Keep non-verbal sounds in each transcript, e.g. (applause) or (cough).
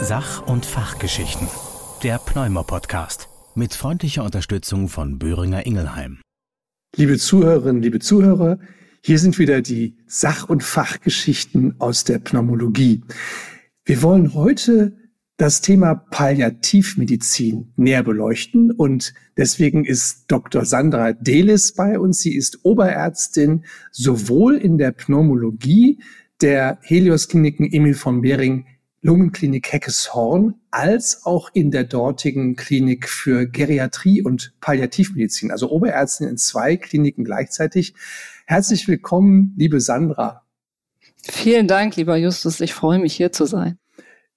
Sach- und Fachgeschichten. Der Pneumo-Podcast. Mit freundlicher Unterstützung von Böhringer Ingelheim. Liebe Zuhörerinnen, liebe Zuhörer, hier sind wieder die Sach- und Fachgeschichten aus der Pneumologie. Wir wollen heute das Thema Palliativmedizin näher beleuchten und deswegen ist Dr. Sandra Delis bei uns. Sie ist Oberärztin sowohl in der Pneumologie der Helios Kliniken Emil von Behring Lungenklinik Heckeshorn als auch in der dortigen Klinik für Geriatrie und Palliativmedizin, also Oberärztin in zwei Kliniken gleichzeitig. Herzlich willkommen, liebe Sandra. Vielen Dank, lieber Justus. Ich freue mich, hier zu sein.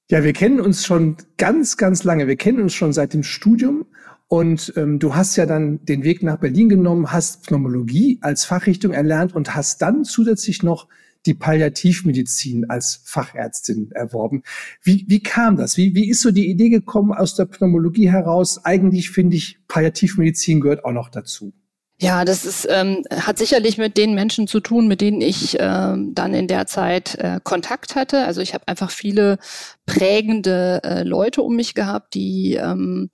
Ja, wir kennen uns schon ganz, ganz lange. Wir kennen uns schon seit dem Studium. Und ähm, du hast ja dann den Weg nach Berlin genommen, hast Pneumologie als Fachrichtung erlernt und hast dann zusätzlich noch die Palliativmedizin als Fachärztin erworben. Wie, wie kam das? Wie, wie ist so die Idee gekommen aus der Pneumologie heraus? Eigentlich finde ich, Palliativmedizin gehört auch noch dazu. Ja, das ist, ähm, hat sicherlich mit den Menschen zu tun, mit denen ich ähm, dann in der Zeit äh, Kontakt hatte. Also ich habe einfach viele prägende äh, Leute um mich gehabt, die ähm,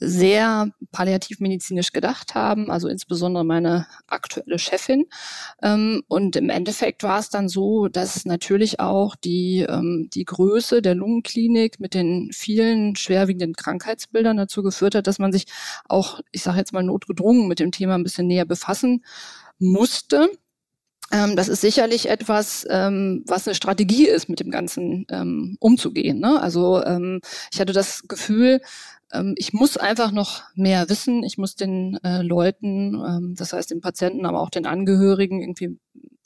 sehr palliativmedizinisch gedacht haben, also insbesondere meine aktuelle Chefin. Ähm, und im Endeffekt war es dann so, dass natürlich auch die, ähm, die Größe der Lungenklinik mit den vielen schwerwiegenden Krankheitsbildern dazu geführt hat, dass man sich auch, ich sage jetzt mal notgedrungen, mit dem Thema ein bisschen näher befassen musste. Ähm, das ist sicherlich etwas, was eine Strategie ist, mit dem Ganzen umzugehen. Ne? Also ich hatte das Gefühl, ich muss einfach noch mehr wissen. Ich muss den äh, Leuten, ähm, das heißt den Patienten, aber auch den Angehörigen irgendwie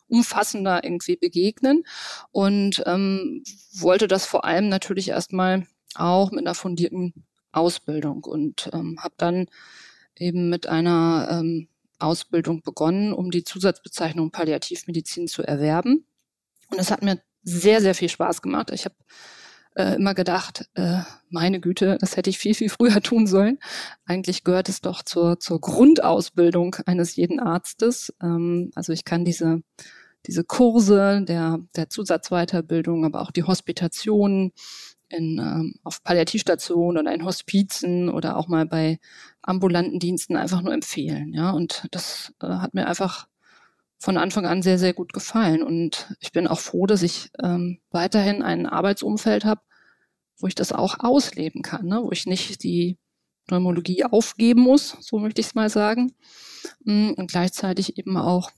umfassender irgendwie begegnen und ähm, wollte das vor allem natürlich erstmal auch mit einer fundierten Ausbildung und ähm, habe dann eben mit einer ähm, Ausbildung begonnen, um die Zusatzbezeichnung Palliativmedizin zu erwerben. Und es hat mir sehr, sehr viel Spaß gemacht. Ich habe äh, immer gedacht, äh, meine Güte, das hätte ich viel, viel früher (laughs) tun sollen. Eigentlich gehört es doch zur, zur Grundausbildung eines jeden Arztes. Ähm, also ich kann diese, diese Kurse der, der Zusatzweiterbildung, aber auch die Hospitationen in, ähm, auf Palliativstationen oder in Hospizen oder auch mal bei ambulanten Diensten einfach nur empfehlen. Ja, und das äh, hat mir einfach von Anfang an sehr, sehr gut gefallen. Und ich bin auch froh, dass ich ähm, weiterhin ein Arbeitsumfeld habe, wo ich das auch ausleben kann, ne? wo ich nicht die Pneumologie aufgeben muss, so möchte ich es mal sagen, mm, und gleichzeitig eben auch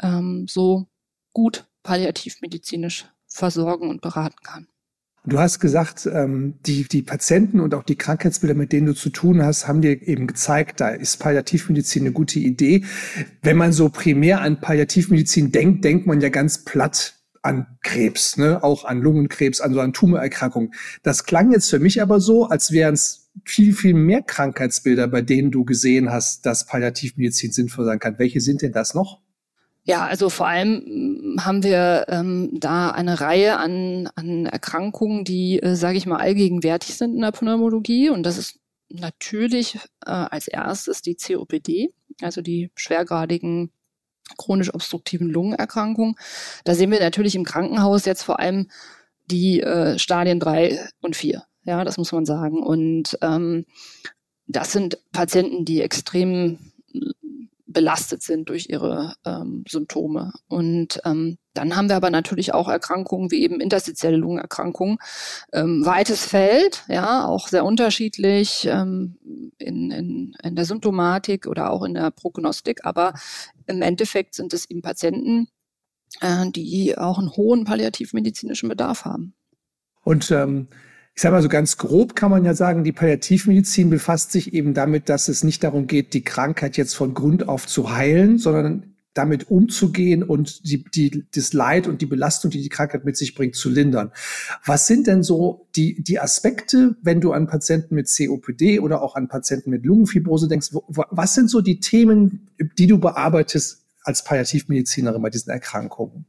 ähm, so gut palliativmedizinisch versorgen und beraten kann. Du hast gesagt, ähm, die, die Patienten und auch die Krankheitsbilder, mit denen du zu tun hast, haben dir eben gezeigt, da ist Palliativmedizin eine gute Idee. Wenn man so primär an Palliativmedizin denkt, denkt man ja ganz platt an Krebs, ne? auch an Lungenkrebs, an so an Tumorerkrankungen. Das klang jetzt für mich aber so, als wären es viel, viel mehr Krankheitsbilder, bei denen du gesehen hast, dass Palliativmedizin sinnvoll sein kann. Welche sind denn das noch? Ja, also vor allem mm, haben wir ähm, da eine Reihe an, an Erkrankungen, die, äh, sage ich mal, allgegenwärtig sind in der Pneumologie. Und das ist natürlich äh, als erstes die COPD, also die schwergradigen chronisch obstruktiven Lungenerkrankungen. Da sehen wir natürlich im Krankenhaus jetzt vor allem die äh, Stadien drei und vier. Ja, das muss man sagen. Und ähm, das sind Patienten, die extrem belastet sind durch ihre ähm, Symptome. Und ähm, dann haben wir aber natürlich auch Erkrankungen wie eben interstitielle Lungenerkrankungen. Ähm, weites Feld, ja, auch sehr unterschiedlich ähm, in, in, in der Symptomatik oder auch in der Prognostik. Aber im Endeffekt sind es eben Patienten, äh, die auch einen hohen palliativmedizinischen Bedarf haben. Und ähm, ich sage mal so ganz grob kann man ja sagen, die Palliativmedizin befasst sich eben damit, dass es nicht darum geht, die Krankheit jetzt von Grund auf zu heilen, sondern damit umzugehen und die, die, das Leid und die Belastung, die die Krankheit mit sich bringt, zu lindern. Was sind denn so die, die Aspekte, wenn du an Patienten mit COPD oder auch an Patienten mit Lungenfibrose denkst? Was sind so die Themen, die du bearbeitest als Palliativmedizinerin bei diesen Erkrankungen?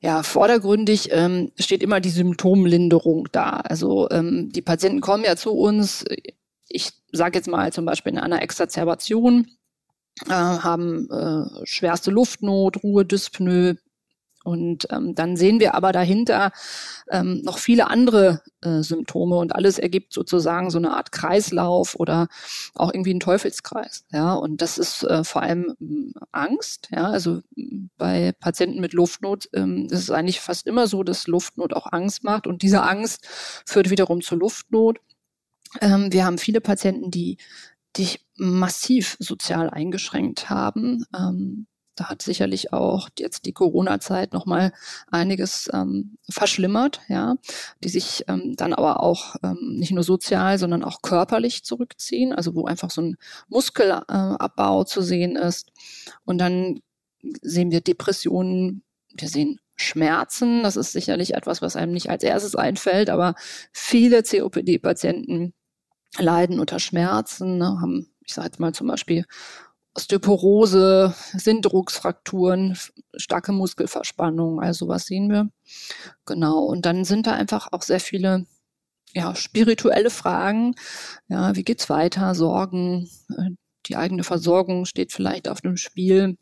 Ja, vordergründig ähm, steht immer die Symptomlinderung da. Also ähm, die Patienten kommen ja zu uns, ich sage jetzt mal zum Beispiel in einer Exazerbation, äh, haben äh, schwerste Luftnot, Ruhe, Dyspnoe Und ähm, dann sehen wir aber dahinter ähm, noch viele andere äh, Symptome und alles ergibt sozusagen so eine Art Kreislauf oder auch irgendwie einen Teufelskreis. Ja, und das ist äh, vor allem äh, Angst. Ja, also bei Patienten mit Luftnot ähm, ist es eigentlich fast immer so, dass Luftnot auch Angst macht und diese Angst führt wiederum zur Luftnot. Ähm, wir haben viele Patienten, die dich massiv sozial eingeschränkt haben. Ähm, da hat sicherlich auch jetzt die Corona-Zeit nochmal einiges ähm, verschlimmert, ja, die sich ähm, dann aber auch ähm, nicht nur sozial, sondern auch körperlich zurückziehen, also wo einfach so ein Muskelabbau äh, zu sehen ist. Und dann sehen wir Depressionen, wir sehen Schmerzen, das ist sicherlich etwas, was einem nicht als erstes einfällt, aber viele COPD-Patienten leiden unter Schmerzen, ne, haben, ich sage jetzt mal zum Beispiel Osteoporose, Sindrucksfrakturen, starke Muskelverspannung, also was sehen wir. Genau. Und dann sind da einfach auch sehr viele ja, spirituelle Fragen. Ja, wie geht's weiter? Sorgen, äh, die eigene Versorgung steht vielleicht auf dem Spiel.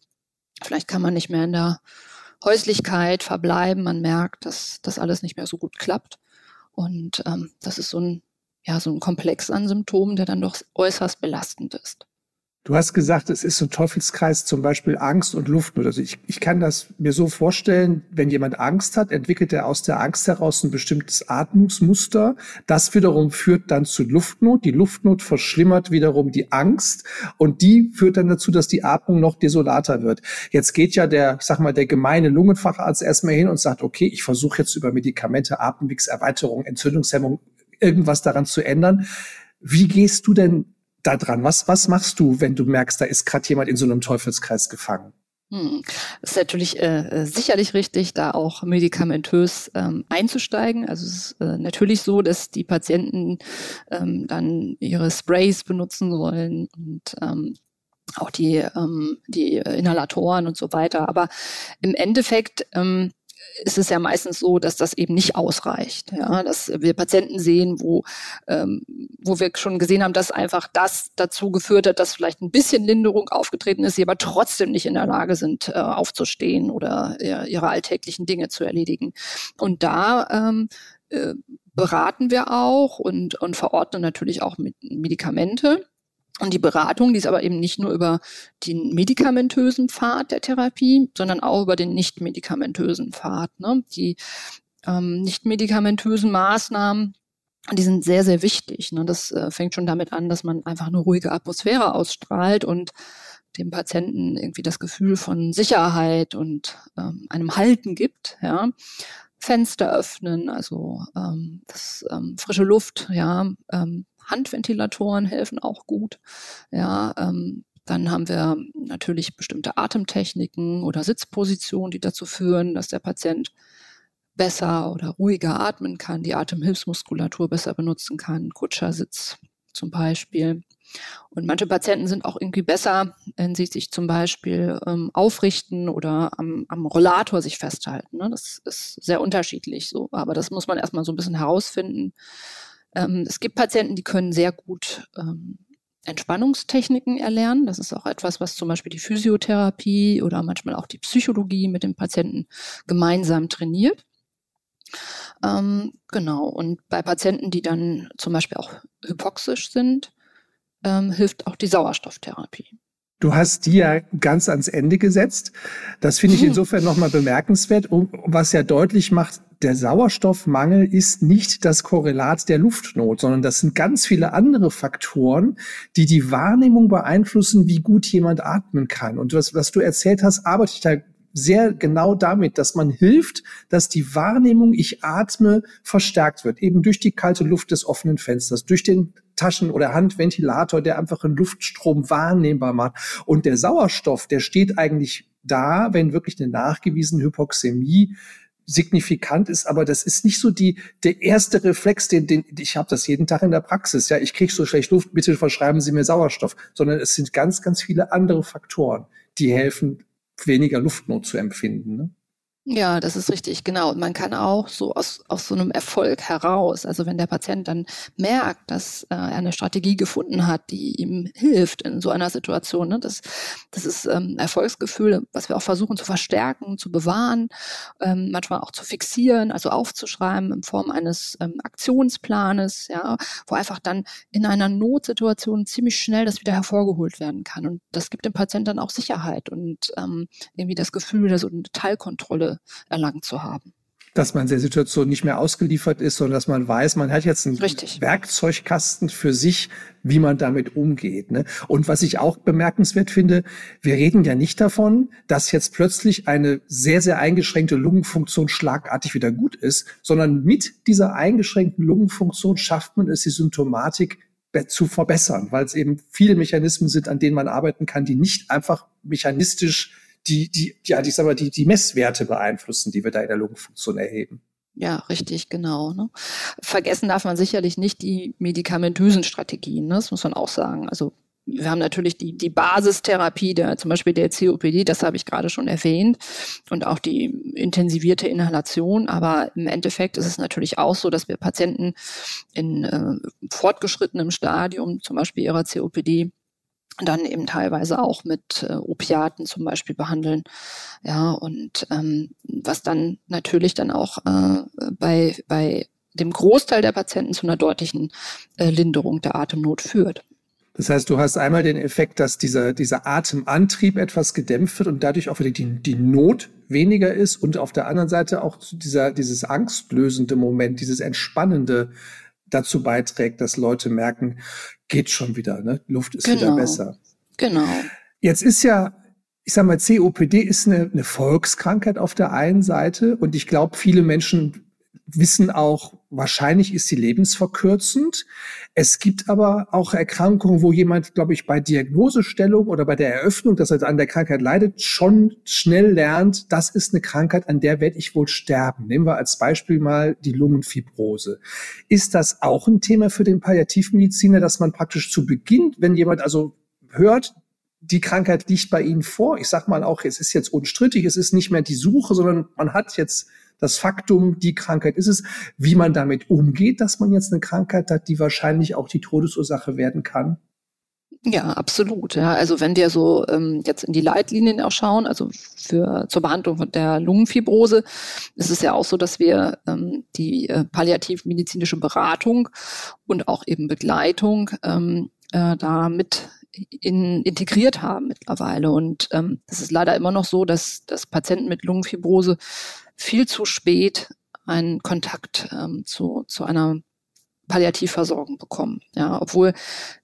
Vielleicht kann man nicht mehr in der Häuslichkeit verbleiben. Man merkt, dass das alles nicht mehr so gut klappt. Und ähm, das ist so ein, ja, so ein Komplex an Symptomen, der dann doch äußerst belastend ist. Du hast gesagt, es ist so ein Teufelskreis, zum Beispiel Angst und Luftnot. Also ich, ich kann das mir so vorstellen, wenn jemand Angst hat, entwickelt er aus der Angst heraus ein bestimmtes Atmungsmuster. Das wiederum führt dann zu Luftnot. Die Luftnot verschlimmert wiederum die Angst und die führt dann dazu, dass die Atmung noch desolater wird. Jetzt geht ja der, ich sag mal, der gemeine Lungenfacharzt erstmal hin und sagt, okay, ich versuche jetzt über Medikamente, Atemwegserweiterung, Entzündungshemmung irgendwas daran zu ändern. Wie gehst du denn da dran? Was, was machst du, wenn du merkst, da ist gerade jemand in so einem Teufelskreis gefangen? Hm. Es ist natürlich äh, äh, sicherlich richtig, da auch medikamentös ähm, einzusteigen. Also es ist äh, natürlich so, dass die Patienten ähm, dann ihre Sprays benutzen sollen und ähm, auch die, ähm, die Inhalatoren und so weiter. Aber im Endeffekt ähm, ist es ja meistens so, dass das eben nicht ausreicht. Ja, dass wir Patienten sehen, wo, ähm, wo wir schon gesehen haben, dass einfach das dazu geführt hat, dass vielleicht ein bisschen Linderung aufgetreten ist, sie aber trotzdem nicht in der Lage sind, äh, aufzustehen oder äh, ihre alltäglichen Dinge zu erledigen. Und da ähm, äh, beraten wir auch und, und verordnen natürlich auch mit Medikamente. Und die Beratung, die ist aber eben nicht nur über den medikamentösen Pfad der Therapie, sondern auch über den nicht medikamentösen Pfad. Ne? Die ähm, nicht medikamentösen Maßnahmen, die sind sehr, sehr wichtig. Ne? Das äh, fängt schon damit an, dass man einfach eine ruhige Atmosphäre ausstrahlt und dem Patienten irgendwie das Gefühl von Sicherheit und ähm, einem Halten gibt. Ja? Fenster öffnen, also ähm, das, ähm, frische Luft, ja, ähm, Handventilatoren helfen auch gut. Ja, ähm, dann haben wir natürlich bestimmte Atemtechniken oder Sitzpositionen, die dazu führen, dass der Patient besser oder ruhiger atmen kann, die Atemhilfsmuskulatur besser benutzen kann, Kutschersitz zum Beispiel. Und manche Patienten sind auch irgendwie besser, wenn sie sich zum Beispiel ähm, aufrichten oder am, am Rollator sich festhalten. Ne? Das ist sehr unterschiedlich so, aber das muss man erstmal so ein bisschen herausfinden. Ähm, es gibt Patienten, die können sehr gut ähm, Entspannungstechniken erlernen. Das ist auch etwas, was zum Beispiel die Physiotherapie oder manchmal auch die Psychologie mit dem Patienten gemeinsam trainiert. Ähm, genau. Und bei Patienten, die dann zum Beispiel auch hypoxisch sind, ähm, hilft auch die Sauerstofftherapie. Du hast die ja ganz ans Ende gesetzt. Das finde ich hm. insofern nochmal bemerkenswert, was ja deutlich macht, der Sauerstoffmangel ist nicht das Korrelat der Luftnot, sondern das sind ganz viele andere Faktoren, die die Wahrnehmung beeinflussen, wie gut jemand atmen kann. Und was, was du erzählt hast, arbeite ich da sehr genau damit, dass man hilft, dass die Wahrnehmung, ich atme, verstärkt wird. Eben durch die kalte Luft des offenen Fensters, durch den Taschen- oder Handventilator, der einfach einen Luftstrom wahrnehmbar macht. Und der Sauerstoff, der steht eigentlich da, wenn wirklich eine nachgewiesene Hypoxämie signifikant ist, aber das ist nicht so die der erste Reflex, den, den ich habe das jeden Tag in der Praxis. Ja, ich kriege so schlecht Luft, bitte verschreiben Sie mir Sauerstoff, sondern es sind ganz, ganz viele andere Faktoren, die helfen, weniger Luftnot zu empfinden. Ne? Ja, das ist richtig, genau. Und man kann auch so aus, aus so einem Erfolg heraus, also wenn der Patient dann merkt, dass äh, er eine Strategie gefunden hat, die ihm hilft in so einer Situation, ne, das, das ist ähm, Erfolgsgefühl, was wir auch versuchen zu verstärken, zu bewahren, ähm, manchmal auch zu fixieren, also aufzuschreiben in Form eines ähm, Aktionsplanes, ja, wo einfach dann in einer Notsituation ziemlich schnell das wieder hervorgeholt werden kann. Und das gibt dem Patienten dann auch Sicherheit und ähm, irgendwie das Gefühl, wieder so eine Teilkontrolle erlangt zu haben dass man der Situation nicht mehr ausgeliefert ist, sondern dass man weiß, man hat jetzt einen Richtig. Werkzeugkasten für sich, wie man damit umgeht. Ne? Und was ich auch bemerkenswert finde, wir reden ja nicht davon, dass jetzt plötzlich eine sehr, sehr eingeschränkte Lungenfunktion schlagartig wieder gut ist, sondern mit dieser eingeschränkten Lungenfunktion schafft man es, die Symptomatik zu verbessern, weil es eben viele Mechanismen sind, an denen man arbeiten kann, die nicht einfach mechanistisch die, die, ja, ich sag mal, die, die Messwerte beeinflussen, die wir da in der Lungenfunktion erheben. Ja, richtig, genau. Ne? Vergessen darf man sicherlich nicht die medikamentösen Strategien, ne? das muss man auch sagen. Also wir haben natürlich die, die Basistherapie, der, zum Beispiel der COPD, das habe ich gerade schon erwähnt, und auch die intensivierte Inhalation. Aber im Endeffekt ist es natürlich auch so, dass wir Patienten in äh, fortgeschrittenem Stadium, zum Beispiel ihrer COPD, dann eben teilweise auch mit äh, Opiaten zum Beispiel behandeln. Ja, und ähm, was dann natürlich dann auch äh, bei, bei dem Großteil der Patienten zu einer deutlichen äh, Linderung der Atemnot führt. Das heißt, du hast einmal den Effekt, dass dieser, dieser Atemantrieb etwas gedämpft wird und dadurch auch wieder die, die Not weniger ist und auf der anderen Seite auch dieser, dieses angstlösende Moment, dieses entspannende dazu beiträgt, dass Leute merken, geht schon wieder, ne? Luft ist genau. wieder besser. Genau. Jetzt ist ja, ich sag mal, COPD ist eine, eine Volkskrankheit auf der einen Seite und ich glaube, viele Menschen wissen auch, wahrscheinlich ist sie lebensverkürzend. Es gibt aber auch Erkrankungen, wo jemand, glaube ich, bei Diagnosestellung oder bei der Eröffnung, dass er an der Krankheit leidet, schon schnell lernt, das ist eine Krankheit, an der werde ich wohl sterben. Nehmen wir als Beispiel mal die Lungenfibrose. Ist das auch ein Thema für den Palliativmediziner, dass man praktisch zu Beginn, wenn jemand also hört, die Krankheit liegt bei Ihnen vor. Ich sag mal auch, es ist jetzt unstrittig, es ist nicht mehr die Suche, sondern man hat jetzt das Faktum, die Krankheit ist es, wie man damit umgeht, dass man jetzt eine Krankheit hat, die wahrscheinlich auch die Todesursache werden kann. Ja, absolut. Ja. Also wenn wir so ähm, jetzt in die Leitlinien auch schauen, also für zur Behandlung der Lungenfibrose, ist es ja auch so, dass wir ähm, die äh, palliativmedizinische Beratung und auch eben Begleitung ähm, äh, da mit in, integriert haben mittlerweile. Und ähm, das ist leider immer noch so, dass, dass Patienten mit Lungenfibrose viel zu spät einen Kontakt ähm, zu, zu einer Palliativversorgung bekommen. Ja, obwohl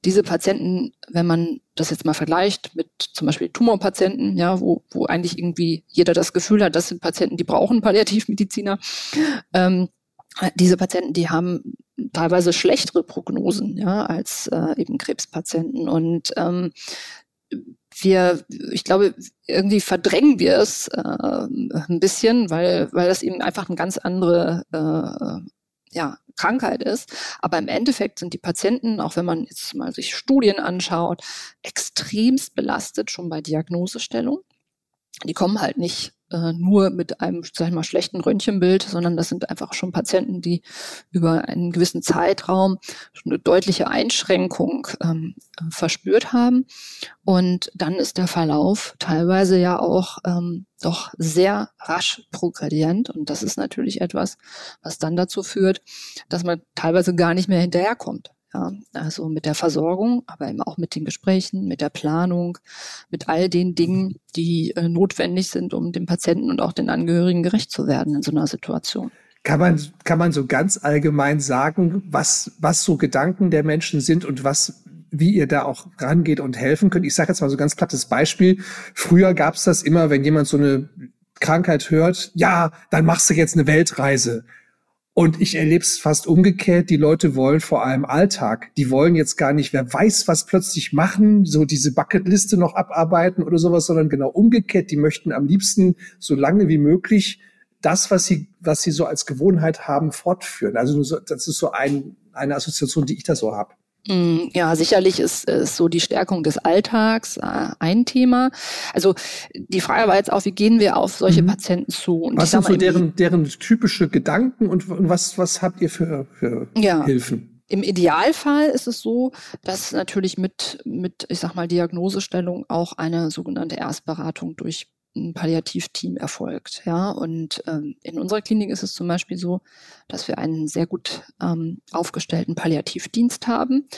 diese Patienten, wenn man das jetzt mal vergleicht mit zum Beispiel Tumorpatienten, ja, wo, wo eigentlich irgendwie jeder das Gefühl hat, das sind Patienten, die brauchen Palliativmediziner, ähm, diese Patienten, die haben teilweise schlechtere Prognosen, ja, als äh, eben Krebspatienten. Und ähm, wir, ich glaube, irgendwie verdrängen wir es äh, ein bisschen, weil, weil das eben einfach eine ganz andere äh, ja, Krankheit ist. Aber im Endeffekt sind die Patienten, auch wenn man jetzt mal sich Studien anschaut, extremst belastet schon bei Diagnosestellung. Die kommen halt nicht äh, nur mit einem, sag ich mal, schlechten Röntgenbild, sondern das sind einfach schon Patienten, die über einen gewissen Zeitraum schon eine deutliche Einschränkung ähm, verspürt haben. Und dann ist der Verlauf teilweise ja auch ähm, doch sehr rasch progredient. Und das ist natürlich etwas, was dann dazu führt, dass man teilweise gar nicht mehr hinterherkommt. Ja, also mit der Versorgung, aber eben auch mit den Gesprächen, mit der Planung, mit all den Dingen, die äh, notwendig sind, um dem Patienten und auch den Angehörigen gerecht zu werden in so einer Situation. Kann man, kann man so ganz allgemein sagen, was, was so Gedanken der Menschen sind und was, wie ihr da auch rangeht und helfen könnt? Ich sage jetzt mal so ganz plattes Beispiel. Früher gab es das immer, wenn jemand so eine Krankheit hört, ja, dann machst du jetzt eine Weltreise. Und ich erlebe es fast umgekehrt. Die Leute wollen vor allem Alltag. Die wollen jetzt gar nicht, wer weiß, was plötzlich machen, so diese Bucketliste noch abarbeiten oder sowas, sondern genau umgekehrt. Die möchten am liebsten so lange wie möglich das, was sie, was sie so als Gewohnheit haben, fortführen. Also das ist so ein, eine Assoziation, die ich da so habe. Mm, ja, sicherlich ist, ist so die Stärkung des Alltags äh, ein Thema. Also die Frage war jetzt auch, wie gehen wir auf solche mhm. Patienten zu? Und was sind so deren, deren typische Gedanken und, und was, was habt ihr für, für ja. Hilfen? Im Idealfall ist es so, dass natürlich mit, mit, ich sag mal, Diagnosestellung auch eine sogenannte Erstberatung durch ein Palliativteam erfolgt. Ja, und ähm, in unserer Klinik ist es zum Beispiel so, dass wir einen sehr gut ähm, aufgestellten Palliativdienst haben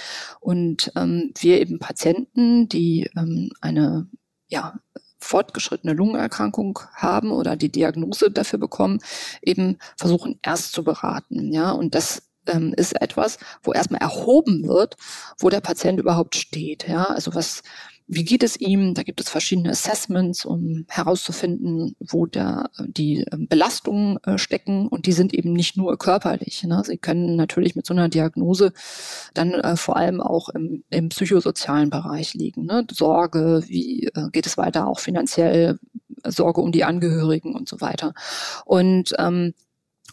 und ähm, wir eben Patienten, die ähm, eine ja, fortgeschrittene Lungenerkrankung haben oder die Diagnose dafür bekommen, eben versuchen erst zu beraten. Ja, und das ähm, ist etwas, wo erstmal erhoben wird, wo der Patient überhaupt steht. Ja, also was wie geht es ihm? Da gibt es verschiedene Assessments, um herauszufinden, wo da die ähm, Belastungen äh, stecken. Und die sind eben nicht nur körperlich. Ne? Sie können natürlich mit so einer Diagnose dann äh, vor allem auch im, im psychosozialen Bereich liegen. Ne? Sorge, wie äh, geht es weiter, auch finanziell, Sorge um die Angehörigen und so weiter. Und ähm,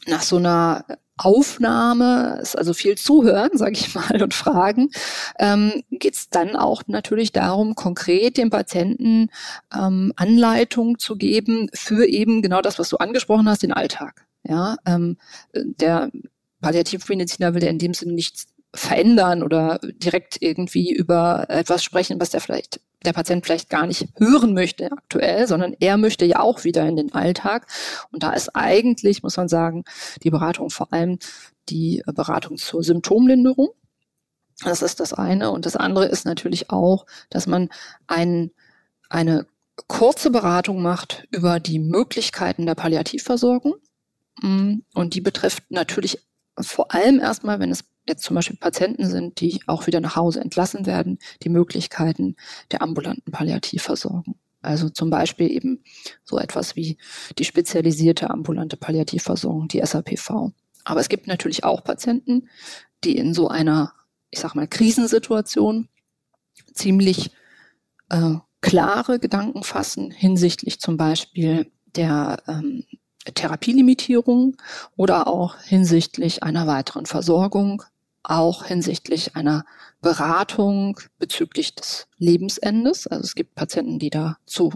nach so einer Aufnahme, also viel Zuhören, sage ich mal, und Fragen, ähm, geht es dann auch natürlich darum, konkret dem Patienten ähm, Anleitung zu geben für eben genau das, was du angesprochen hast, den Alltag. Ja, ähm, der Palliativmediziner will ja in dem Sinne nichts verändern oder direkt irgendwie über etwas sprechen, was der vielleicht der Patient vielleicht gar nicht hören möchte aktuell, sondern er möchte ja auch wieder in den Alltag. Und da ist eigentlich, muss man sagen, die Beratung vor allem die Beratung zur Symptomlinderung. Das ist das eine. Und das andere ist natürlich auch, dass man ein, eine kurze Beratung macht über die Möglichkeiten der Palliativversorgung. Mm, und die betrifft natürlich vor allem erstmal, wenn es jetzt zum Beispiel Patienten sind, die auch wieder nach Hause entlassen werden, die Möglichkeiten der ambulanten Palliativversorgung. Also zum Beispiel eben so etwas wie die spezialisierte ambulante Palliativversorgung, die SAPV. Aber es gibt natürlich auch Patienten, die in so einer, ich sag mal, Krisensituation ziemlich äh, klare Gedanken fassen hinsichtlich zum Beispiel der ähm, Therapielimitierung oder auch hinsichtlich einer weiteren Versorgung auch hinsichtlich einer Beratung bezüglich des Lebensendes. Also es gibt Patienten, die dazu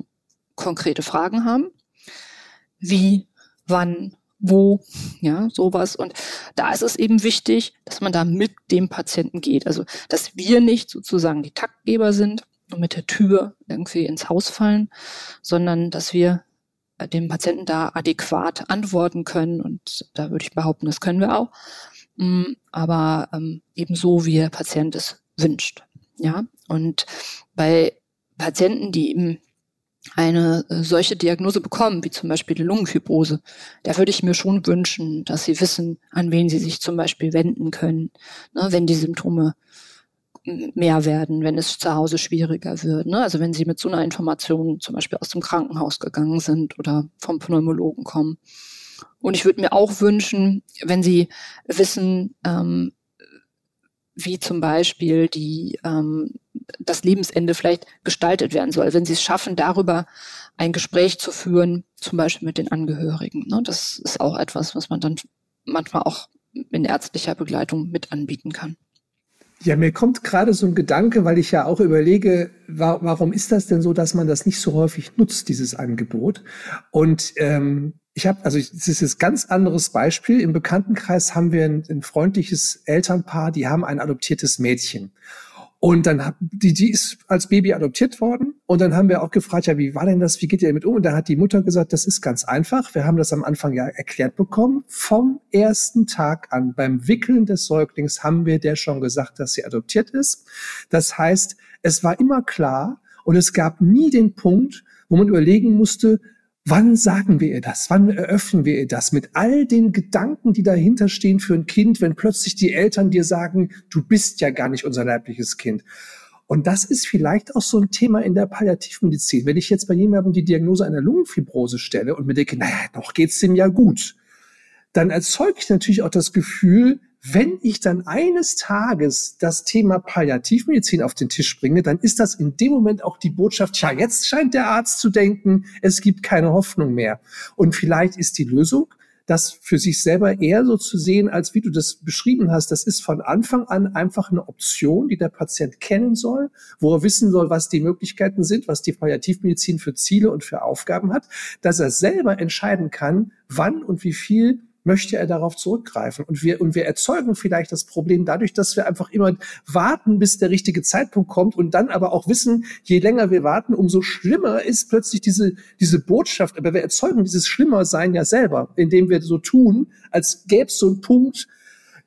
konkrete Fragen haben. Wie, wann, wo, ja, sowas. Und da ist es eben wichtig, dass man da mit dem Patienten geht. Also, dass wir nicht sozusagen die Taktgeber sind und mit der Tür irgendwie ins Haus fallen, sondern dass wir dem Patienten da adäquat antworten können. Und da würde ich behaupten, das können wir auch. Mm, aber ähm, eben so, wie der Patient es wünscht. Ja, und bei Patienten, die eben eine äh, solche Diagnose bekommen, wie zum Beispiel die Lungenfibrose, da würde ich mir schon wünschen, dass sie wissen, an wen sie sich zum Beispiel wenden können, ne, wenn die Symptome mehr werden, wenn es zu Hause schwieriger wird. Ne? Also wenn sie mit so einer Information zum Beispiel aus dem Krankenhaus gegangen sind oder vom Pneumologen kommen. Und ich würde mir auch wünschen, wenn Sie wissen, ähm, wie zum Beispiel die, ähm, das Lebensende vielleicht gestaltet werden soll, wenn Sie es schaffen, darüber ein Gespräch zu führen, zum Beispiel mit den Angehörigen. Ne? Das ist auch etwas, was man dann manchmal auch in ärztlicher Begleitung mit anbieten kann. Ja, mir kommt gerade so ein Gedanke, weil ich ja auch überlege, wa warum ist das denn so, dass man das nicht so häufig nutzt, dieses Angebot? Und ähm, ich habe, also es ist ein ganz anderes Beispiel. Im Bekanntenkreis haben wir ein, ein freundliches Elternpaar, die haben ein adoptiertes Mädchen. Und dann hat die, die ist als Baby adoptiert worden. Und dann haben wir auch gefragt, ja, wie war denn das? Wie geht ihr damit um? Und da hat die Mutter gesagt, das ist ganz einfach. Wir haben das am Anfang ja erklärt bekommen. Vom ersten Tag an, beim Wickeln des Säuglings, haben wir der schon gesagt, dass sie adoptiert ist. Das heißt, es war immer klar und es gab nie den Punkt, wo man überlegen musste, Wann sagen wir ihr das? Wann eröffnen wir ihr das? Mit all den Gedanken, die dahinter stehen für ein Kind, wenn plötzlich die Eltern dir sagen, du bist ja gar nicht unser leibliches Kind. Und das ist vielleicht auch so ein Thema in der Palliativmedizin. Wenn ich jetzt bei jemandem die Diagnose einer Lungenfibrose stelle und mir denke, naja, noch geht's dem ja gut, dann erzeuge ich natürlich auch das Gefühl, wenn ich dann eines Tages das Thema Palliativmedizin auf den Tisch bringe, dann ist das in dem Moment auch die Botschaft, ja, jetzt scheint der Arzt zu denken, es gibt keine Hoffnung mehr. Und vielleicht ist die Lösung, das für sich selber eher so zu sehen, als wie du das beschrieben hast. Das ist von Anfang an einfach eine Option, die der Patient kennen soll, wo er wissen soll, was die Möglichkeiten sind, was die Palliativmedizin für Ziele und für Aufgaben hat, dass er selber entscheiden kann, wann und wie viel möchte er darauf zurückgreifen. Und wir, und wir erzeugen vielleicht das Problem dadurch, dass wir einfach immer warten, bis der richtige Zeitpunkt kommt und dann aber auch wissen, je länger wir warten, umso schlimmer ist plötzlich diese, diese Botschaft. Aber wir erzeugen dieses Schlimmersein ja selber, indem wir so tun, als gäbe es so einen Punkt,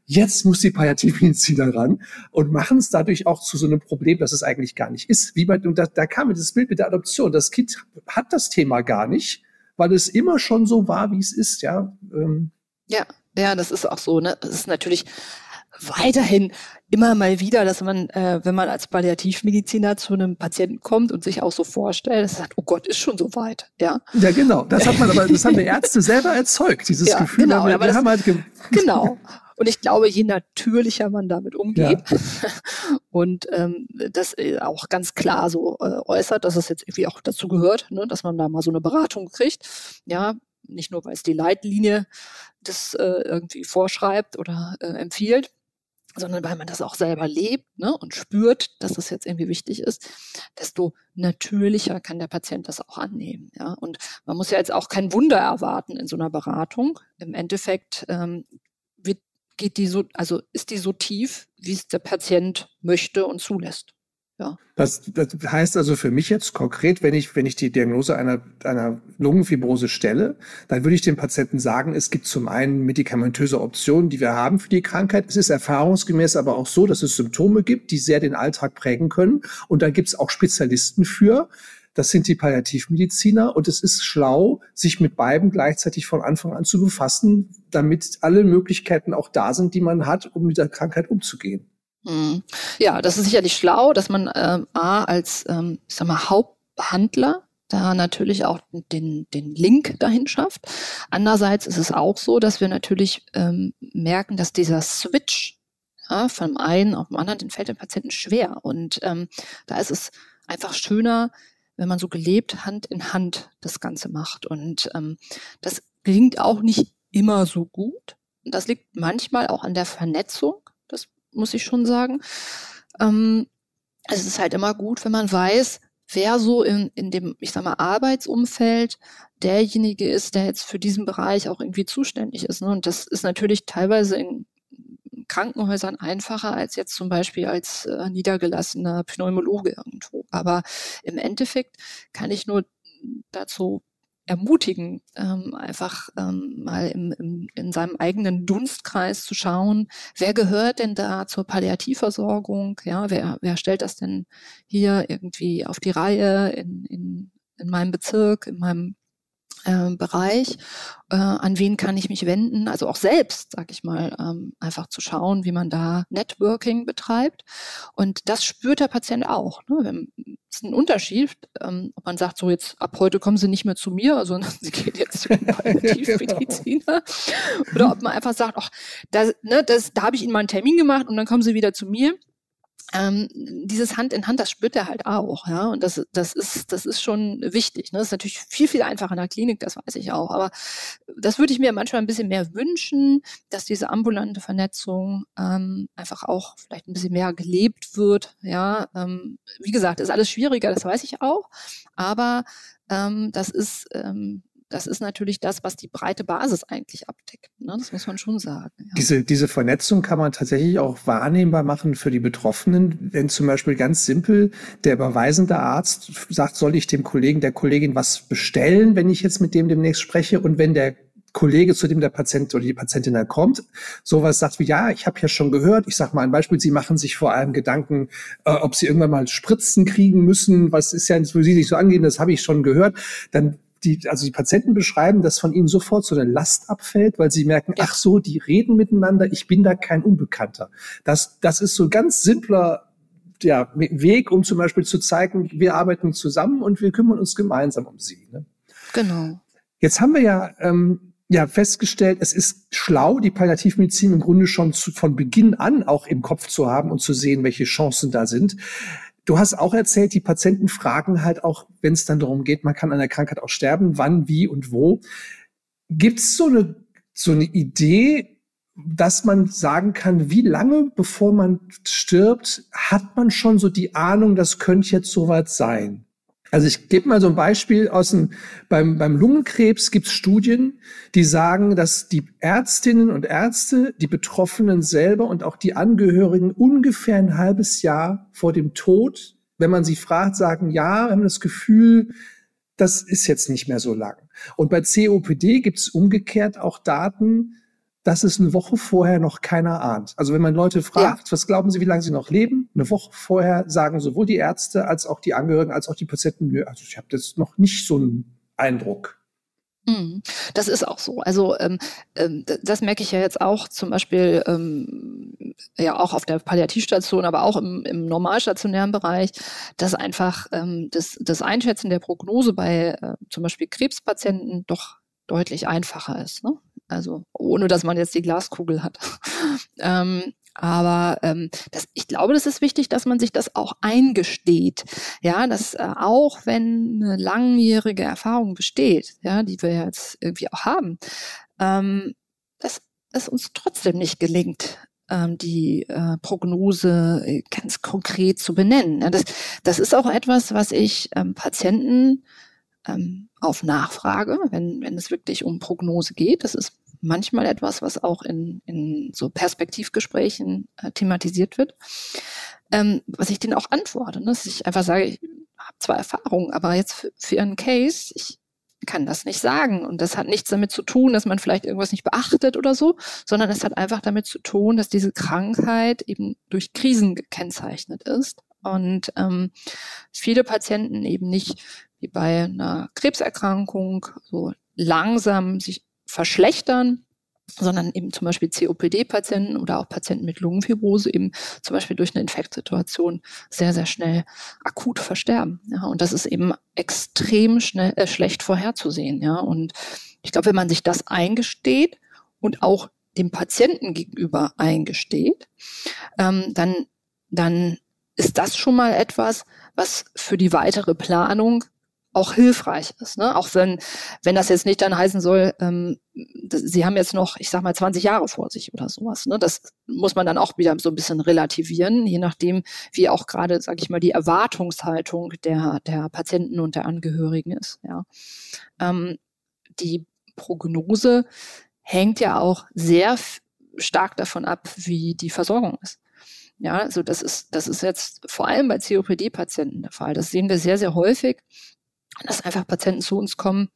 jetzt muss die Palliativmedizin da ran und machen es dadurch auch zu so einem Problem, das es eigentlich gar nicht ist. Wie bei, und da, da kam mir dieses Bild mit der Adoption. Das Kind hat das Thema gar nicht, weil es immer schon so war, wie es ist, ja. Ähm, ja, ja, das ist auch so. Ne? Es ist natürlich weiterhin immer mal wieder, dass man, äh, wenn man als Palliativmediziner zu einem Patienten kommt und sich auch so vorstellt, dass sagt, oh Gott, ist schon so weit, ja. Ja, genau. Das hat man aber, das haben die Ärzte selber erzeugt, dieses (laughs) ja, Gefühl. Genau, wir, wir haben halt (laughs) genau. Und ich glaube, je natürlicher man damit umgeht ja. (laughs) und ähm, das äh, auch ganz klar so äh, äußert, dass es jetzt irgendwie auch dazu gehört, ne, dass man da mal so eine Beratung kriegt, ja, nicht nur, weil es die Leitlinie das äh, irgendwie vorschreibt oder äh, empfiehlt, sondern weil man das auch selber lebt ne, und spürt, dass das jetzt irgendwie wichtig ist, desto natürlicher kann der Patient das auch annehmen. Ja? Und man muss ja jetzt auch kein Wunder erwarten in so einer Beratung. Im Endeffekt ähm, wird, geht die so, also ist die so tief, wie es der Patient möchte und zulässt. Ja. Das, das heißt also für mich jetzt konkret, wenn ich, wenn ich die Diagnose einer, einer Lungenfibrose stelle, dann würde ich dem Patienten sagen, es gibt zum einen medikamentöse Optionen, die wir haben für die Krankheit. Es ist erfahrungsgemäß aber auch so, dass es Symptome gibt, die sehr den Alltag prägen können. Und da gibt es auch Spezialisten für. Das sind die Palliativmediziner. Und es ist schlau, sich mit beiden gleichzeitig von Anfang an zu befassen, damit alle Möglichkeiten auch da sind, die man hat, um mit der Krankheit umzugehen. Mhm. Ja, das ist sicherlich schlau, dass man ähm, A als, ähm, ich sag mal, Haupthandler da natürlich auch den, den Link dahin schafft. Andererseits ist es auch so, dass wir natürlich ähm, merken, dass dieser Switch ja, vom einen auf den anderen, den fällt dem Patienten schwer. Und ähm, da ist es einfach schöner, wenn man so gelebt Hand in Hand das Ganze macht. Und ähm, das gelingt auch nicht immer so gut. Das liegt manchmal auch an der Vernetzung muss ich schon sagen. Ähm, es ist halt immer gut, wenn man weiß, wer so in, in dem, ich sag mal, Arbeitsumfeld derjenige ist, der jetzt für diesen Bereich auch irgendwie zuständig ist. Ne? Und das ist natürlich teilweise in Krankenhäusern einfacher als jetzt zum Beispiel als äh, niedergelassener Pneumologe irgendwo. Aber im Endeffekt kann ich nur dazu ermutigen, ähm, einfach ähm, mal im, im, in seinem eigenen Dunstkreis zu schauen, wer gehört denn da zur Palliativversorgung, ja, wer, wer stellt das denn hier irgendwie auf die Reihe in, in, in meinem Bezirk, in meinem äh, Bereich, äh, an wen kann ich mich wenden, also auch selbst, sag ich mal, ähm, einfach zu schauen, wie man da Networking betreibt. Und das spürt der Patient auch. Ne? Es ist ein Unterschied, ähm, ob man sagt, so jetzt ab heute kommen Sie nicht mehr zu mir, sondern (laughs) Sie gehen jetzt zu einem (laughs) Palliativmediziner. Oder ob man einfach sagt, ach, das, ne, das, da habe ich Ihnen mal einen Termin gemacht und dann kommen Sie wieder zu mir ähm, dieses Hand in Hand, das spürt er halt auch, ja. Und das, das ist, das ist schon wichtig. Ne? Das ist natürlich viel, viel einfacher in der Klinik, das weiß ich auch. Aber das würde ich mir manchmal ein bisschen mehr wünschen, dass diese ambulante Vernetzung ähm, einfach auch vielleicht ein bisschen mehr gelebt wird. Ja, ähm, wie gesagt, ist alles schwieriger, das weiß ich auch. Aber ähm, das ist ähm, das ist natürlich das, was die breite Basis eigentlich abdeckt. Ne? Das muss man schon sagen. Ja. Diese, diese Vernetzung kann man tatsächlich auch wahrnehmbar machen für die Betroffenen, wenn zum Beispiel ganz simpel der überweisende Arzt sagt, soll ich dem Kollegen, der Kollegin was bestellen, wenn ich jetzt mit dem demnächst spreche und wenn der Kollege, zu dem der Patient oder die Patientin dann kommt, sowas sagt wie, ja, ich habe ja schon gehört, ich sage mal ein Beispiel, Sie machen sich vor allem Gedanken, äh, ob Sie irgendwann mal Spritzen kriegen müssen, was ist ja für Sie nicht so angehen, das habe ich schon gehört, dann die, also die Patienten beschreiben, dass von ihnen sofort so eine Last abfällt, weil sie merken, ach so, die reden miteinander, ich bin da kein Unbekannter. Das, das ist so ganz simpler ja, Weg, um zum Beispiel zu zeigen, wir arbeiten zusammen und wir kümmern uns gemeinsam um sie. Ne? Genau. Jetzt haben wir ja ähm, ja festgestellt, es ist schlau, die Palliativmedizin im Grunde schon zu, von Beginn an auch im Kopf zu haben und zu sehen, welche Chancen da sind. Du hast auch erzählt, die Patienten fragen halt auch, wenn es dann darum geht, man kann an der Krankheit auch sterben, wann, wie und wo. Gibt es so eine so eine Idee, dass man sagen kann, wie lange bevor man stirbt, hat man schon so die Ahnung, das könnte jetzt soweit sein. Also ich gebe mal so ein Beispiel aus dem, beim, beim Lungenkrebs gibt es Studien, die sagen, dass die Ärztinnen und Ärzte, die Betroffenen selber und auch die Angehörigen ungefähr ein halbes Jahr vor dem Tod, wenn man sie fragt, sagen, ja, wir haben das Gefühl, das ist jetzt nicht mehr so lang. Und bei COPD gibt es umgekehrt auch Daten, dass es eine Woche vorher noch keiner ahnt. Also wenn man Leute fragt, ja. was glauben sie, wie lange sie noch leben, eine Woche vorher sagen sowohl die Ärzte als auch die Angehörigen als auch die Patienten, nö, also ich habe das noch nicht so einen Eindruck. Mhm. Das ist auch so. Also ähm, ähm, das merke ich ja jetzt auch zum Beispiel ähm, ja auch auf der Palliativstation, aber auch im, im normalstationären Bereich, dass einfach ähm, das, das Einschätzen der Prognose bei äh, zum Beispiel Krebspatienten doch deutlich einfacher ist. Ne? Also ohne dass man jetzt die Glaskugel hat. (laughs) ähm, aber ähm, das, ich glaube, das ist wichtig, dass man sich das auch eingesteht. Ja, dass äh, auch wenn eine langjährige Erfahrung besteht, ja, die wir jetzt irgendwie auch haben, ähm, dass es uns trotzdem nicht gelingt, ähm, die äh, Prognose äh, ganz konkret zu benennen. Ja, das, das ist auch etwas, was ich ähm, Patienten ähm, auf Nachfrage, wenn, wenn es wirklich um Prognose geht. Das ist manchmal etwas, was auch in, in so Perspektivgesprächen äh, thematisiert wird. Ähm, was ich denen auch antworte, ne? dass ich einfach sage, ich habe zwar Erfahrung, aber jetzt für, für einen Case, ich kann das nicht sagen. Und das hat nichts damit zu tun, dass man vielleicht irgendwas nicht beachtet oder so, sondern es hat einfach damit zu tun, dass diese Krankheit eben durch Krisen gekennzeichnet ist. Und ähm, viele Patienten eben nicht wie bei einer Krebserkrankung so langsam sich verschlechtern, sondern eben zum Beispiel COPD-Patienten oder auch Patienten mit Lungenfibrose eben zum Beispiel durch eine Infektsituation sehr, sehr schnell akut versterben. Ja, und das ist eben extrem schnell, äh, schlecht vorherzusehen. Ja, und ich glaube, wenn man sich das eingesteht und auch dem Patienten gegenüber eingesteht, ähm, dann, dann ist das schon mal etwas, was für die weitere Planung auch hilfreich ist. Ne? Auch wenn, wenn das jetzt nicht dann heißen soll, ähm, sie haben jetzt noch, ich sag mal, 20 Jahre vor sich oder sowas. Ne? Das muss man dann auch wieder so ein bisschen relativieren, je nachdem, wie auch gerade, sage ich mal, die Erwartungshaltung der, der Patienten und der Angehörigen ist. Ja. Ähm, die Prognose hängt ja auch sehr stark davon ab, wie die Versorgung ist. Ja, also das ist, das ist jetzt vor allem bei COPD-Patienten der Fall. Das sehen wir sehr, sehr häufig, dass einfach Patienten zu uns kommen,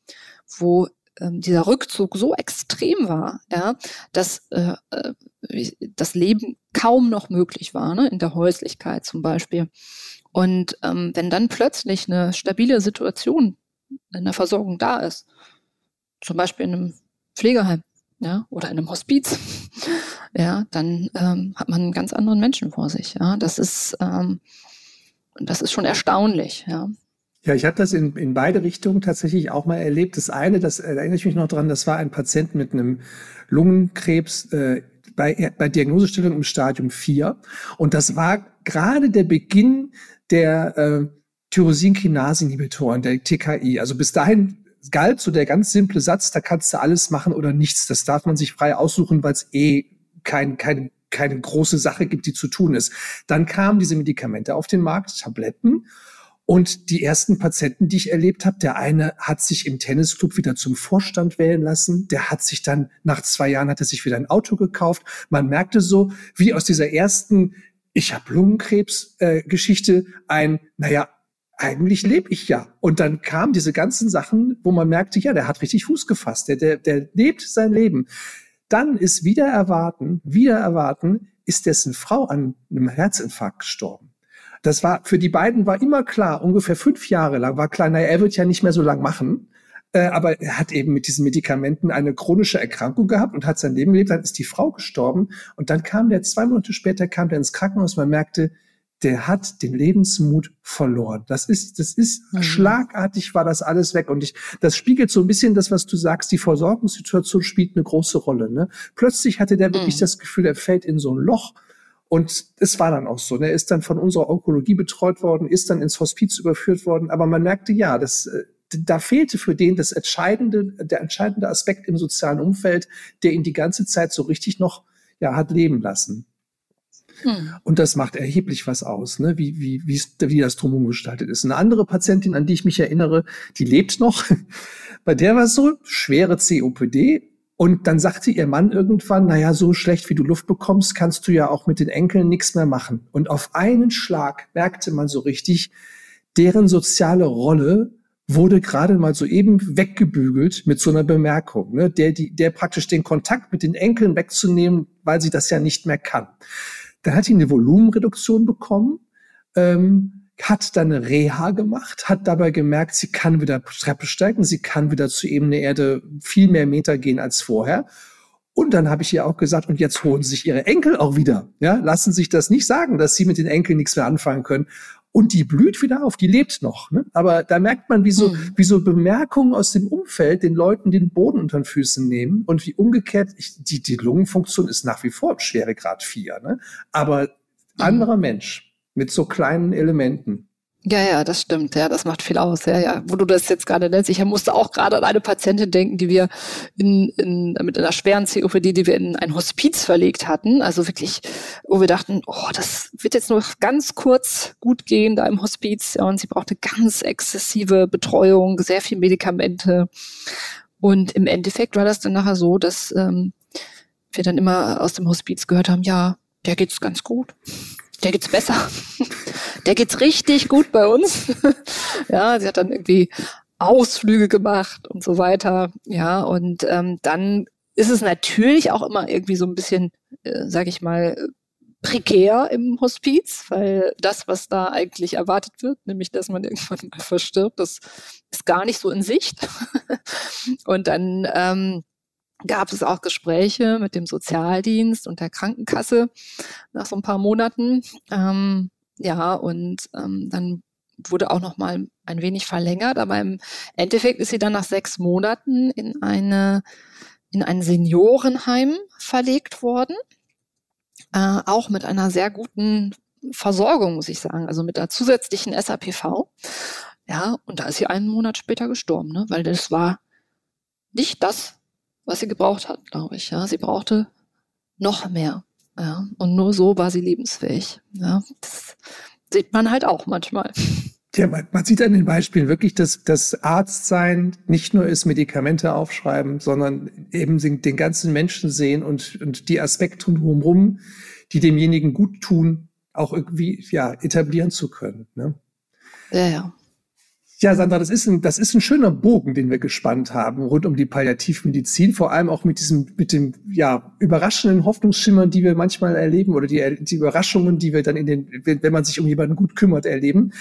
wo ähm, dieser Rückzug so extrem war, ja, dass äh, äh, das Leben kaum noch möglich war, ne, in der Häuslichkeit zum Beispiel. Und ähm, wenn dann plötzlich eine stabile Situation in der Versorgung da ist, zum Beispiel in einem Pflegeheim, ja, oder in einem Hospiz, (laughs) ja, dann ähm, hat man einen ganz anderen Menschen vor sich. Ja, das ist ähm, das ist schon erstaunlich. Ja, ja, ich habe das in, in beide Richtungen tatsächlich auch mal erlebt. Das eine, das erinnere ich mich noch dran, das war ein Patient mit einem Lungenkrebs äh, bei, bei Diagnosestellung im Stadium 4. Und das war gerade der Beginn der äh, Tyrosinkinase-Inhibitoren, der TKI. Also bis dahin galt so der ganz simple Satz, da kannst du alles machen oder nichts. Das darf man sich frei aussuchen, weil es eh kein, keine, keine große Sache gibt, die zu tun ist. Dann kamen diese Medikamente auf den Markt, Tabletten. Und die ersten Patienten, die ich erlebt habe, der eine hat sich im Tennisclub wieder zum Vorstand wählen lassen. Der hat sich dann nach zwei Jahren hat er sich wieder ein Auto gekauft. Man merkte so, wie aus dieser ersten ich habe Lungenkrebs-Geschichte äh, ein, naja, eigentlich lebe ich ja. Und dann kamen diese ganzen Sachen, wo man merkte, ja, der hat richtig Fuß gefasst, der, der, der lebt sein Leben. Dann ist wieder erwarten, wieder erwarten, ist dessen Frau an einem Herzinfarkt gestorben. Das war, für die beiden war immer klar, ungefähr fünf Jahre lang war klar, naja, er wird ja nicht mehr so lang machen. Äh, aber er hat eben mit diesen Medikamenten eine chronische Erkrankung gehabt und hat sein Leben gelebt. Dann ist die Frau gestorben und dann kam der, zwei Monate später kam der ins Krankenhaus. Man merkte, der hat den Lebensmut verloren. Das ist, das ist mhm. schlagartig war das alles weg. Und ich, das spiegelt so ein bisschen das, was du sagst. Die Versorgungssituation spielt eine große Rolle. Ne? Plötzlich hatte der wirklich mhm. das Gefühl, er fällt in so ein Loch und es war dann auch so. Er ist dann von unserer Onkologie betreut worden, ist dann ins Hospiz überführt worden. Aber man merkte, ja, das, äh, da fehlte für den das entscheidende, der entscheidende Aspekt im sozialen Umfeld, der ihn die ganze Zeit so richtig noch ja, hat leben lassen. Hm. Und das macht erheblich was aus, ne? wie, wie, wie das drumherum gestaltet ist. Eine andere Patientin, an die ich mich erinnere, die lebt noch. (laughs) Bei der war es so, schwere COPD. Und dann sagte ihr Mann irgendwann, naja, so schlecht wie du Luft bekommst, kannst du ja auch mit den Enkeln nichts mehr machen. Und auf einen Schlag merkte man so richtig, deren soziale Rolle wurde gerade mal so eben weggebügelt mit so einer Bemerkung, ne, der, die, der praktisch den Kontakt mit den Enkeln wegzunehmen, weil sie das ja nicht mehr kann. Dann hat sie eine Volumenreduktion bekommen, ähm, hat dann eine Reha gemacht, hat dabei gemerkt, sie kann wieder Treppe steigen, sie kann wieder zu Ebene Erde viel mehr Meter gehen als vorher. Und dann habe ich ihr auch gesagt, und jetzt holen sich ihre Enkel auch wieder. Ja, lassen sich das nicht sagen, dass sie mit den Enkeln nichts mehr anfangen können und die blüht wieder auf, die lebt noch. Ne? Aber da merkt man, wie so, mhm. wie so Bemerkungen aus dem Umfeld den Leuten den Boden unter den Füßen nehmen und wie umgekehrt, ich, die, die Lungenfunktion ist nach wie vor Schweregrad 4. Ne? Aber anderer Mensch mit so kleinen Elementen. Ja, ja, das stimmt. Ja, das macht viel aus. Ja, ja. Wo du das jetzt gerade nennst, ich musste auch gerade an eine Patientin denken, die wir in, in, mit einer schweren COPD, die wir in ein Hospiz verlegt hatten. Also wirklich, wo wir dachten, oh, das wird jetzt nur ganz kurz gut gehen da im Hospiz. Ja, und sie brauchte ganz exzessive Betreuung, sehr viel Medikamente. Und im Endeffekt war das dann nachher so, dass ähm, wir dann immer aus dem Hospiz gehört haben, ja, der geht's ganz gut der geht's besser. (laughs) Der geht's richtig gut bei uns. (laughs) ja, sie hat dann irgendwie Ausflüge gemacht und so weiter. Ja, und ähm, dann ist es natürlich auch immer irgendwie so ein bisschen, äh, sag ich mal, prekär im Hospiz, weil das, was da eigentlich erwartet wird, nämlich dass man irgendwann mal verstirbt, das ist gar nicht so in Sicht. (laughs) und dann ähm, gab es auch Gespräche mit dem Sozialdienst und der Krankenkasse nach so ein paar Monaten. Ähm, ja, und ähm, dann wurde auch noch mal ein wenig verlängert, aber im Endeffekt ist sie dann nach sechs Monaten in eine in ein Seniorenheim verlegt worden, äh, auch mit einer sehr guten Versorgung, muss ich sagen, also mit einer zusätzlichen SAPV. Ja, und da ist sie einen Monat später gestorben, ne? weil das war nicht das, was sie gebraucht hat, glaube ich. Ja, sie brauchte noch mehr. Ja, und nur so war sie lebensfähig. Ja, das sieht man halt auch manchmal. Ja, man, man sieht an den Beispielen wirklich, dass das Arztsein nicht nur ist Medikamente aufschreiben, sondern eben den ganzen Menschen sehen und, und die Aspekte drumherum, die demjenigen gut tun, auch irgendwie ja etablieren zu können. Ne? Ja, ja. Ja, Sandra, das ist ein, das ist ein schöner Bogen, den wir gespannt haben rund um die Palliativmedizin, vor allem auch mit diesem, mit dem, ja, überraschenden Hoffnungsschimmern, die wir manchmal erleben oder die, die Überraschungen, die wir dann in den, wenn man sich um jemanden gut kümmert, erleben.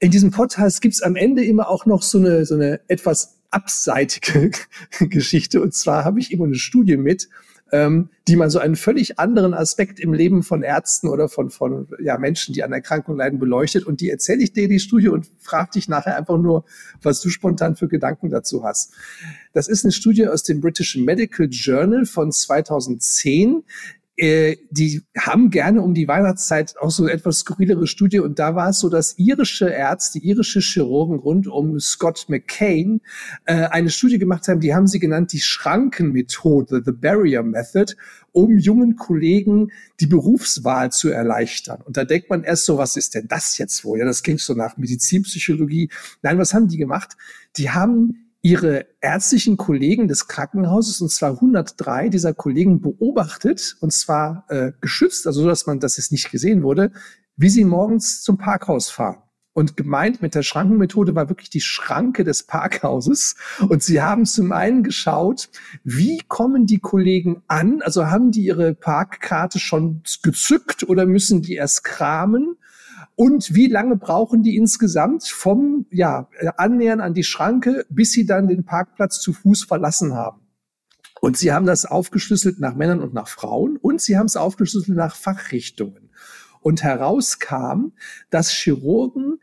In diesem Podcast gibt's am Ende immer auch noch so eine, so eine etwas abseitige (laughs) Geschichte. Und zwar habe ich immer eine Studie mit, ähm, die mal so einen völlig anderen Aspekt im Leben von Ärzten oder von, von ja, Menschen, die an Erkrankungen leiden, beleuchtet. Und die erzähle ich dir die Studie und frage dich nachher einfach nur, was du spontan für Gedanken dazu hast. Das ist eine Studie aus dem British Medical Journal von 2010 äh, die haben gerne um die Weihnachtszeit auch so etwas skurrilere Studie und da war es so, dass irische Ärzte, irische Chirurgen rund um Scott McCain äh, eine Studie gemacht haben, die haben sie genannt die Schrankenmethode, the Barrier Method, um jungen Kollegen die Berufswahl zu erleichtern. Und da denkt man erst so, was ist denn das jetzt wohl? Ja, das klingt so nach Medizinpsychologie. Nein, was haben die gemacht? Die haben ihre ärztlichen Kollegen des Krankenhauses, und zwar 103 dieser Kollegen beobachtet, und zwar äh, geschützt, also so, dass man, dass es nicht gesehen wurde, wie sie morgens zum Parkhaus fahren. Und gemeint mit der Schrankenmethode war wirklich die Schranke des Parkhauses. Und sie haben zum einen geschaut, wie kommen die Kollegen an? Also haben die ihre Parkkarte schon gezückt oder müssen die erst kramen? Und wie lange brauchen die insgesamt vom ja, Annähern an die Schranke, bis sie dann den Parkplatz zu Fuß verlassen haben? Und sie haben das aufgeschlüsselt nach Männern und nach Frauen und sie haben es aufgeschlüsselt nach Fachrichtungen. Und herauskam, dass Chirurgen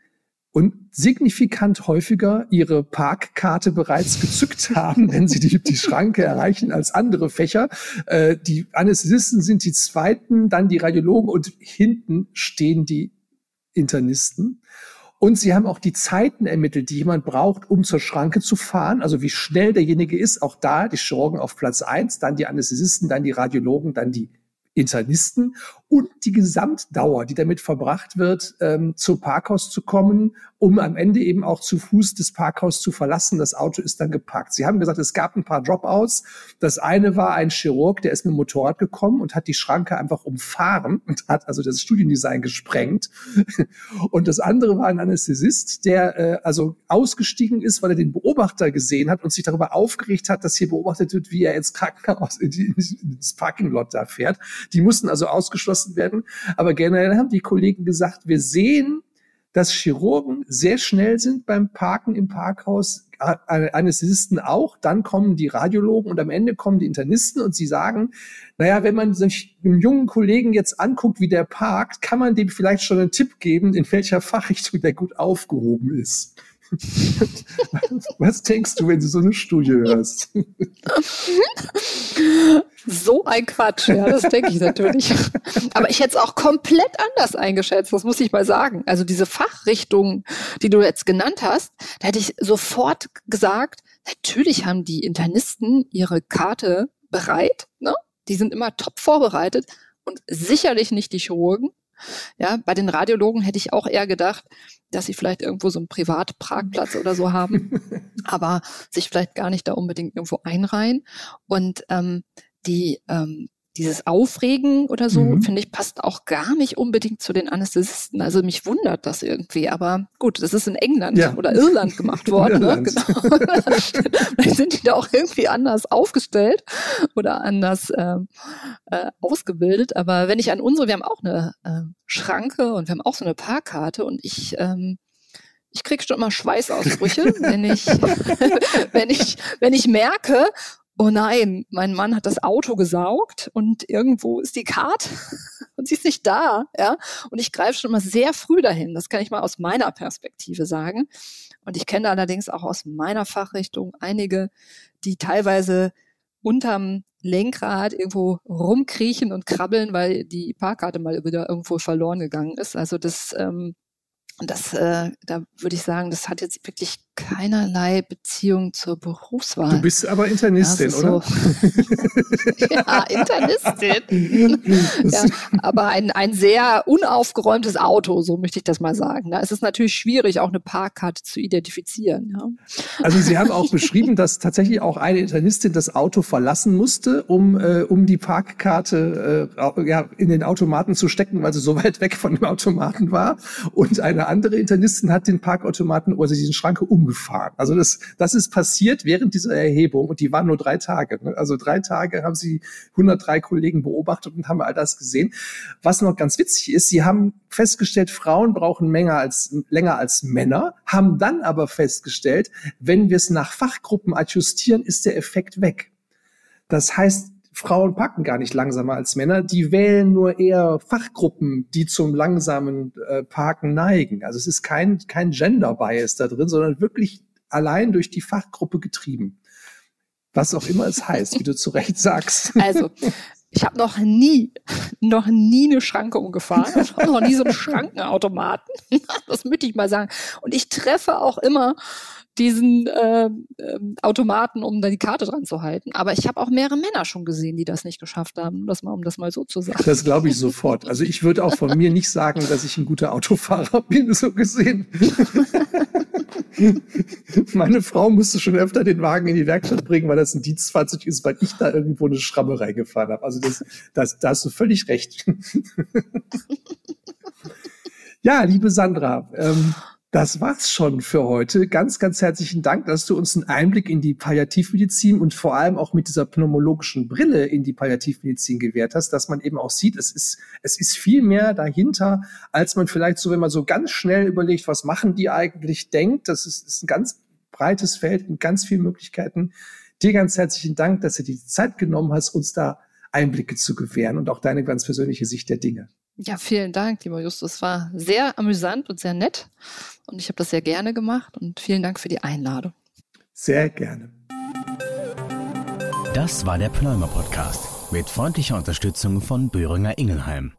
und signifikant häufiger ihre Parkkarte bereits gezückt haben, (laughs) wenn sie die, die Schranke erreichen, als andere Fächer. Äh, die Anästhesisten sind die zweiten, dann die Radiologen und hinten stehen die Internisten. Und sie haben auch die Zeiten ermittelt, die jemand braucht, um zur Schranke zu fahren. Also wie schnell derjenige ist. Auch da die Chirurgen auf Platz eins, dann die Anästhesisten, dann die Radiologen, dann die Internisten und die Gesamtdauer, die damit verbracht wird, ähm, zum Parkhaus zu kommen, um am Ende eben auch zu Fuß das Parkhaus zu verlassen. Das Auto ist dann geparkt. Sie haben gesagt, es gab ein paar Dropouts. Das eine war ein Chirurg, der ist mit dem Motorrad gekommen und hat die Schranke einfach umfahren und hat also das Studiendesign gesprengt. Und das andere war ein Anästhesist, der äh, also ausgestiegen ist, weil er den Beobachter gesehen hat und sich darüber aufgeregt hat, dass hier beobachtet wird, wie er ins Krankenhaus, ins Parkinglot da fährt. Die mussten also ausgeschlossen werden. Aber generell haben die Kollegen gesagt, wir sehen, dass Chirurgen sehr schnell sind beim Parken im Parkhaus, Anästhesisten auch, dann kommen die Radiologen und am Ende kommen die Internisten und sie sagen, naja, wenn man sich einem jungen Kollegen jetzt anguckt, wie der parkt, kann man dem vielleicht schon einen Tipp geben, in welcher Fachrichtung der gut aufgehoben ist. (laughs) Was denkst du, wenn du so eine Studie hörst? (laughs) So ein Quatsch, ja, das denke ich natürlich. Aber ich hätte es auch komplett anders eingeschätzt, das muss ich mal sagen. Also diese Fachrichtung, die du jetzt genannt hast, da hätte ich sofort gesagt, natürlich haben die Internisten ihre Karte bereit, ne? Die sind immer top vorbereitet und sicherlich nicht die Chirurgen. Ja, bei den Radiologen hätte ich auch eher gedacht, dass sie vielleicht irgendwo so einen Privatparkplatz oder so haben, (laughs) aber sich vielleicht gar nicht da unbedingt irgendwo einreihen. Und ähm, die ähm, dieses Aufregen oder so, mhm. finde ich, passt auch gar nicht unbedingt zu den Anästhesisten. Also mich wundert das irgendwie. Aber gut, das ist in England ja. oder Irland gemacht (laughs) worden. ne? Genau. (laughs) Vielleicht sind die da auch irgendwie anders aufgestellt oder anders ähm, äh, ausgebildet. Aber wenn ich an unsere, wir haben auch eine äh, Schranke und wir haben auch so eine Parkkarte und ich ähm, ich krieg schon immer Schweißausbrüche, wenn ich, (laughs) wenn ich, wenn ich merke, oh nein, mein Mann hat das Auto gesaugt und irgendwo ist die Karte (laughs) und sie ist nicht da, ja. Und ich greife schon mal sehr früh dahin. Das kann ich mal aus meiner Perspektive sagen. Und ich kenne allerdings auch aus meiner Fachrichtung einige, die teilweise unterm Lenkrad irgendwo rumkriechen und krabbeln, weil die Parkkarte mal wieder irgendwo verloren gegangen ist. Also das ähm, das, äh, da würde ich sagen, das hat jetzt wirklich keinerlei Beziehung zur Berufswahl. Du bist aber Internistin, oder? So. (laughs) ja, Internistin. (laughs) ja, aber ein, ein sehr unaufgeräumtes Auto, so möchte ich das mal sagen. Da ist es natürlich schwierig, auch eine Parkkarte zu identifizieren. Ja. Also Sie haben auch beschrieben, dass tatsächlich auch eine Internistin das Auto verlassen musste, um, äh, um die Parkkarte äh, ja, in den Automaten zu stecken, weil sie so weit weg von dem Automaten war. Und eine andere Internistin hat den Parkautomaten oder diesen Schranke um umgefahren. Also das, das ist passiert während dieser Erhebung und die waren nur drei Tage. Ne? Also drei Tage haben sie 103 Kollegen beobachtet und haben all das gesehen. Was noch ganz witzig ist, sie haben festgestellt, Frauen brauchen länger als, länger als Männer, haben dann aber festgestellt, wenn wir es nach Fachgruppen adjustieren, ist der Effekt weg. Das heißt, Frauen packen gar nicht langsamer als Männer, die wählen nur eher Fachgruppen, die zum langsamen äh, Parken neigen. Also es ist kein, kein Gender-Bias da drin, sondern wirklich allein durch die Fachgruppe getrieben. Was auch immer es heißt, wie du zu Recht sagst. Also, ich habe noch nie, (laughs) noch nie eine Schranke umgefahren, noch nie so einen Schrankenautomaten. (laughs) Das möchte ich mal sagen. Und ich treffe auch immer diesen äh, äh, Automaten, um da die Karte dran zu halten. Aber ich habe auch mehrere Männer schon gesehen, die das nicht geschafft haben, das mal, um das mal so zu sagen. Das glaube ich sofort. Also ich würde auch von mir nicht sagen, dass ich ein guter Autofahrer bin, so gesehen. (laughs) (laughs) Meine Frau musste schon öfter den Wagen in die Werkstatt bringen, weil das ein Dienstfahrzeug ist, weil ich da irgendwo eine Schramme reingefahren habe. Also das, das, da hast du völlig recht. (laughs) ja, liebe Sandra, ähm, das war's schon für heute. Ganz, ganz herzlichen Dank, dass du uns einen Einblick in die Palliativmedizin und vor allem auch mit dieser pneumologischen Brille in die Palliativmedizin gewährt hast, dass man eben auch sieht, es ist, es ist viel mehr dahinter, als man vielleicht so, wenn man so ganz schnell überlegt, was machen die eigentlich, denkt. Das ist, ist ein ganz breites Feld mit ganz vielen Möglichkeiten. Dir ganz herzlichen Dank, dass du dir die Zeit genommen hast, uns da Einblicke zu gewähren und auch deine ganz persönliche Sicht der Dinge. Ja, vielen Dank, lieber Justus. Es war sehr amüsant und sehr nett. Und ich habe das sehr gerne gemacht. Und vielen Dank für die Einladung. Sehr gerne. Das war der Pneumer Podcast mit freundlicher Unterstützung von Böhringer Ingelheim.